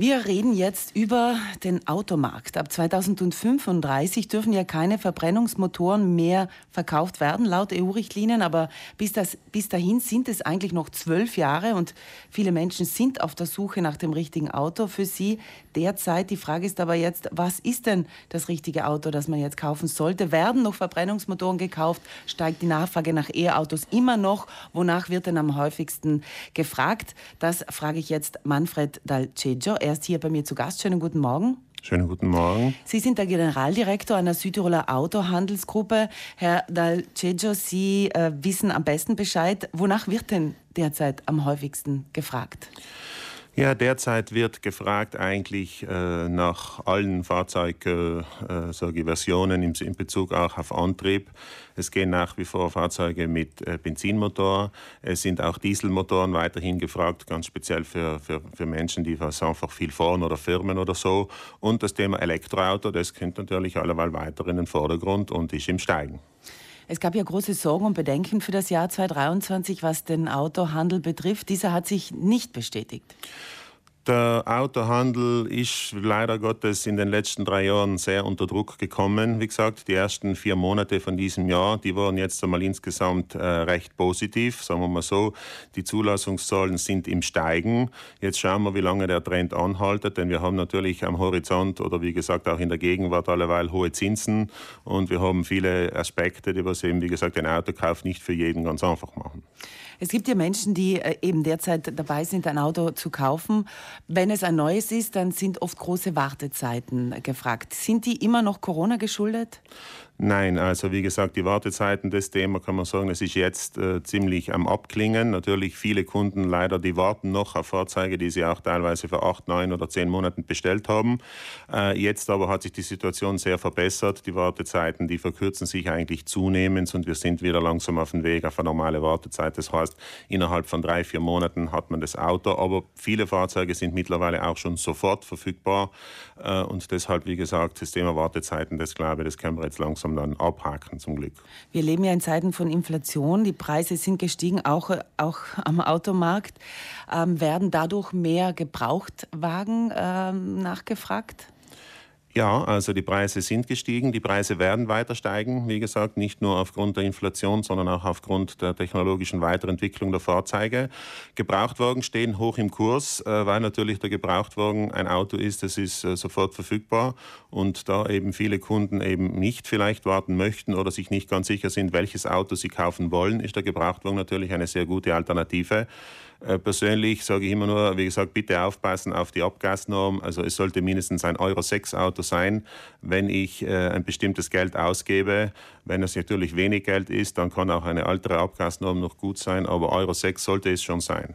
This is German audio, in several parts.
Wir reden jetzt über den Automarkt. Ab 2035 dürfen ja keine Verbrennungsmotoren mehr verkauft werden, laut EU-Richtlinien. Aber bis, das, bis dahin sind es eigentlich noch zwölf Jahre und viele Menschen sind auf der Suche nach dem richtigen Auto für sie derzeit. Die Frage ist aber jetzt, was ist denn das richtige Auto, das man jetzt kaufen sollte? Werden noch Verbrennungsmotoren gekauft? Steigt die Nachfrage nach E-Autos immer noch? Wonach wird denn am häufigsten gefragt? Das frage ich jetzt Manfred Dalceggio. Er ist hier bei mir zu Gast. Schönen guten Morgen. Schönen guten Morgen. Sie sind der Generaldirektor einer Südtiroler Autohandelsgruppe. Herr Dalceggio, Sie äh, wissen am besten Bescheid. Wonach wird denn derzeit am häufigsten gefragt? Ja, derzeit wird gefragt eigentlich äh, nach allen Fahrzeugversionen äh, in Bezug auch auf Antrieb. Es gehen nach wie vor Fahrzeuge mit äh, Benzinmotor. Es sind auch Dieselmotoren weiterhin gefragt, ganz speziell für, für, für Menschen, die was einfach viel fahren oder Firmen oder so. Und das Thema Elektroauto, das kommt natürlich alleweil weiter in den Vordergrund und ist im Steigen. Es gab ja große Sorgen und Bedenken für das Jahr 2023, was den Autohandel betrifft. Dieser hat sich nicht bestätigt. Der Autohandel ist leider Gottes in den letzten drei Jahren sehr unter Druck gekommen. Wie gesagt, die ersten vier Monate von diesem Jahr, die waren jetzt einmal insgesamt äh, recht positiv, sagen wir mal so. Die Zulassungszahlen sind im Steigen. Jetzt schauen wir, wie lange der Trend anhaltet, denn wir haben natürlich am Horizont oder wie gesagt auch in der Gegenwart alleweil hohe Zinsen und wir haben viele Aspekte, die was eben, wie gesagt, den Autokauf nicht für jeden ganz einfach machen. Es gibt ja Menschen, die äh, eben derzeit dabei sind, ein Auto zu kaufen. Wenn es ein neues ist, dann sind oft große Wartezeiten gefragt. Sind die immer noch Corona geschuldet? Nein, also wie gesagt, die Wartezeiten, das Thema kann man sagen, es ist jetzt äh, ziemlich am Abklingen. Natürlich viele Kunden leider, die warten noch auf Fahrzeuge, die sie auch teilweise für acht, neun oder zehn Monaten bestellt haben. Äh, jetzt aber hat sich die Situation sehr verbessert. Die Wartezeiten, die verkürzen sich eigentlich zunehmend und wir sind wieder langsam auf dem Weg auf eine normale Wartezeit. Das heißt, innerhalb von drei, vier Monaten hat man das Auto. Aber viele Fahrzeuge sind mittlerweile auch schon sofort verfügbar. Äh, und deshalb, wie gesagt, das Thema Wartezeiten, das glaube ich, das können wir jetzt langsam langsam dann abhaken, zum Glück. Wir leben ja in Zeiten von Inflation. Die Preise sind gestiegen, auch, auch am Automarkt. Ähm, werden dadurch mehr Gebrauchtwagen ähm, nachgefragt? Ja, also die Preise sind gestiegen, die Preise werden weiter steigen, wie gesagt, nicht nur aufgrund der Inflation, sondern auch aufgrund der technologischen Weiterentwicklung der Fahrzeuge. Gebrauchtwagen stehen hoch im Kurs, äh, weil natürlich der Gebrauchtwagen ein Auto ist, das ist äh, sofort verfügbar und da eben viele Kunden eben nicht vielleicht warten möchten oder sich nicht ganz sicher sind, welches Auto sie kaufen wollen, ist der Gebrauchtwagen natürlich eine sehr gute Alternative. Äh, persönlich sage ich immer nur, wie gesagt, bitte aufpassen auf die Abgasnorm. Also es sollte mindestens ein Euro 6 Auto sein, wenn ich äh, ein bestimmtes Geld ausgebe. Wenn es natürlich wenig Geld ist, dann kann auch eine ältere Abgasnorm noch gut sein, aber Euro 6 sollte es schon sein.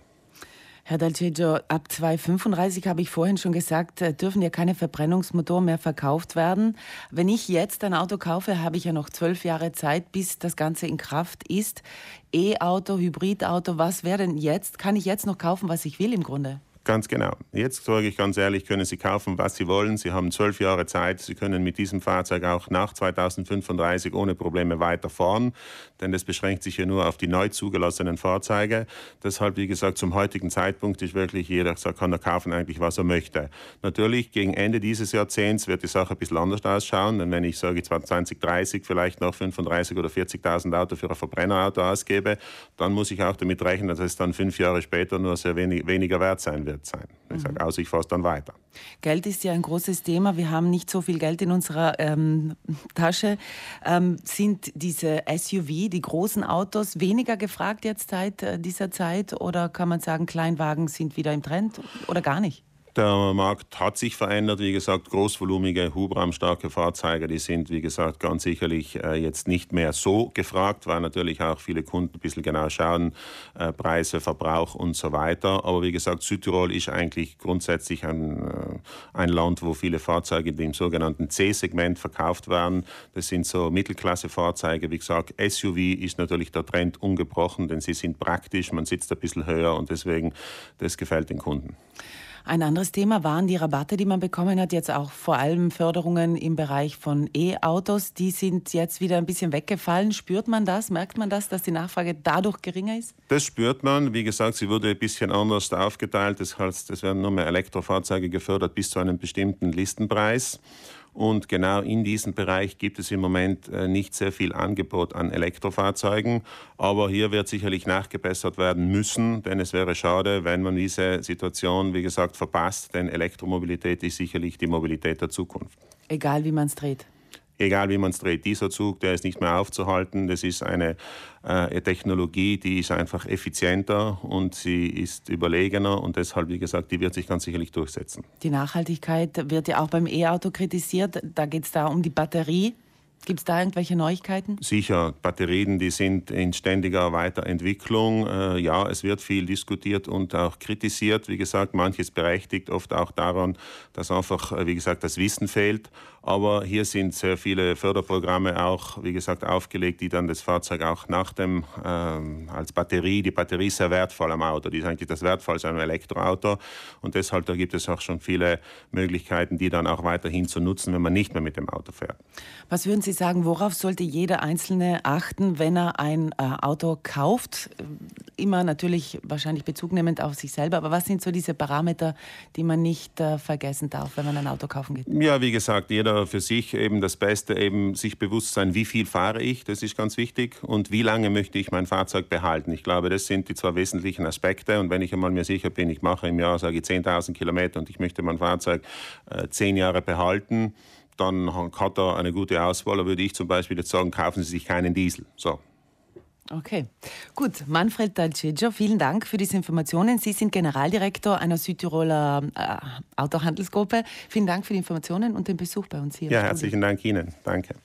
Herr Dalceggio, ab 2035 habe ich vorhin schon gesagt, äh, dürfen ja keine Verbrennungsmotoren mehr verkauft werden. Wenn ich jetzt ein Auto kaufe, habe ich ja noch zwölf Jahre Zeit, bis das Ganze in Kraft ist. E-Auto, Hybridauto, was wäre denn jetzt? Kann ich jetzt noch kaufen, was ich will im Grunde? Ganz genau. Jetzt sage ich ganz ehrlich, können Sie kaufen, was Sie wollen. Sie haben zwölf Jahre Zeit. Sie können mit diesem Fahrzeug auch nach 2035 ohne Probleme weiterfahren, denn das beschränkt sich ja nur auf die neu zugelassenen Fahrzeuge. Deshalb, wie gesagt, zum heutigen Zeitpunkt ist wirklich jeder kann er kaufen eigentlich, was er möchte. Natürlich, gegen Ende dieses Jahrzehnts wird die Sache ein bisschen anders ausschauen, denn wenn ich sage, 2030 vielleicht noch 35 oder 40.000 Auto für ein Verbrennerauto ausgebe, dann muss ich auch damit rechnen, dass es dann fünf Jahre später nur sehr wenig, weniger wert sein wird wird sein. Ich sage, also ich fahre dann weiter. Geld ist ja ein großes Thema. Wir haben nicht so viel Geld in unserer ähm, Tasche. Ähm, sind diese SUV, die großen Autos, weniger gefragt jetzt seit äh, dieser Zeit? Oder kann man sagen, Kleinwagen sind wieder im Trend oder gar nicht? Der Markt hat sich verändert. Wie gesagt, großvolumige, hubraumstarke Fahrzeuge, die sind, wie gesagt, ganz sicherlich äh, jetzt nicht mehr so gefragt, weil natürlich auch viele Kunden ein bisschen genau schauen, äh, Preise, Verbrauch und so weiter. Aber wie gesagt, Südtirol ist eigentlich grundsätzlich ein, äh, ein Land, wo viele Fahrzeuge im sogenannten C-Segment verkauft werden. Das sind so Mittelklasse-Fahrzeuge. Wie gesagt, SUV ist natürlich der Trend ungebrochen, denn sie sind praktisch, man sitzt ein bisschen höher und deswegen, das gefällt den Kunden. Ein anderes Thema waren die Rabatte, die man bekommen hat, jetzt auch vor allem Förderungen im Bereich von E-Autos. Die sind jetzt wieder ein bisschen weggefallen. Spürt man das? Merkt man das, dass die Nachfrage dadurch geringer ist? Das spürt man. Wie gesagt, sie wurde ein bisschen anders aufgeteilt. Das heißt, es werden nur mehr Elektrofahrzeuge gefördert bis zu einem bestimmten Listenpreis. Und genau in diesem Bereich gibt es im Moment äh, nicht sehr viel Angebot an Elektrofahrzeugen. Aber hier wird sicherlich nachgebessert werden müssen, denn es wäre schade, wenn man diese Situation, wie gesagt, verpasst. Denn Elektromobilität ist sicherlich die Mobilität der Zukunft. Egal wie man es dreht egal wie man es dreht, dieser Zug, der ist nicht mehr aufzuhalten. Das ist eine äh, Technologie, die ist einfach effizienter und sie ist überlegener und deshalb, wie gesagt, die wird sich ganz sicherlich durchsetzen. Die Nachhaltigkeit wird ja auch beim E-Auto kritisiert. Da geht es da um die Batterie. Gibt es da irgendwelche Neuigkeiten? Sicher, Batterien, die sind in ständiger Weiterentwicklung. Äh, ja, es wird viel diskutiert und auch kritisiert. Wie gesagt, manches berechtigt, oft auch daran, dass einfach, äh, wie gesagt, das Wissen fehlt. Aber hier sind sehr viele Förderprogramme auch, wie gesagt, aufgelegt, die dann das Fahrzeug auch nach dem, ähm, als Batterie, die Batterie ist sehr wertvoll am Auto, die ist eigentlich das Wertvollste am Elektroauto. Und deshalb, da gibt es auch schon viele Möglichkeiten, die dann auch weiterhin zu nutzen, wenn man nicht mehr mit dem Auto fährt. Was würden Sie sagen, worauf sollte jeder Einzelne achten, wenn er ein äh, Auto kauft? Immer natürlich wahrscheinlich bezugnehmend auf sich selber, aber was sind so diese Parameter, die man nicht äh, vergessen darf, wenn man ein Auto kaufen geht? Ja, wie gesagt, jeder für sich eben das Beste, eben sich bewusst sein, wie viel fahre ich, das ist ganz wichtig, und wie lange möchte ich mein Fahrzeug behalten. Ich glaube, das sind die zwei wesentlichen Aspekte. Und wenn ich einmal mir sicher bin, ich mache im Jahr, sage ich, 10.000 Kilometer und ich möchte mein Fahrzeug äh, zehn Jahre behalten, dann hat er eine gute Auswahl. Da würde ich zum Beispiel jetzt sagen, kaufen Sie sich keinen Diesel. So. Okay, gut. Manfred Dalceggio, vielen Dank für diese Informationen. Sie sind Generaldirektor einer Südtiroler äh, Autohandelsgruppe. Vielen Dank für die Informationen und den Besuch bei uns hier. Ja, herzlichen Dank Ihnen. Danke.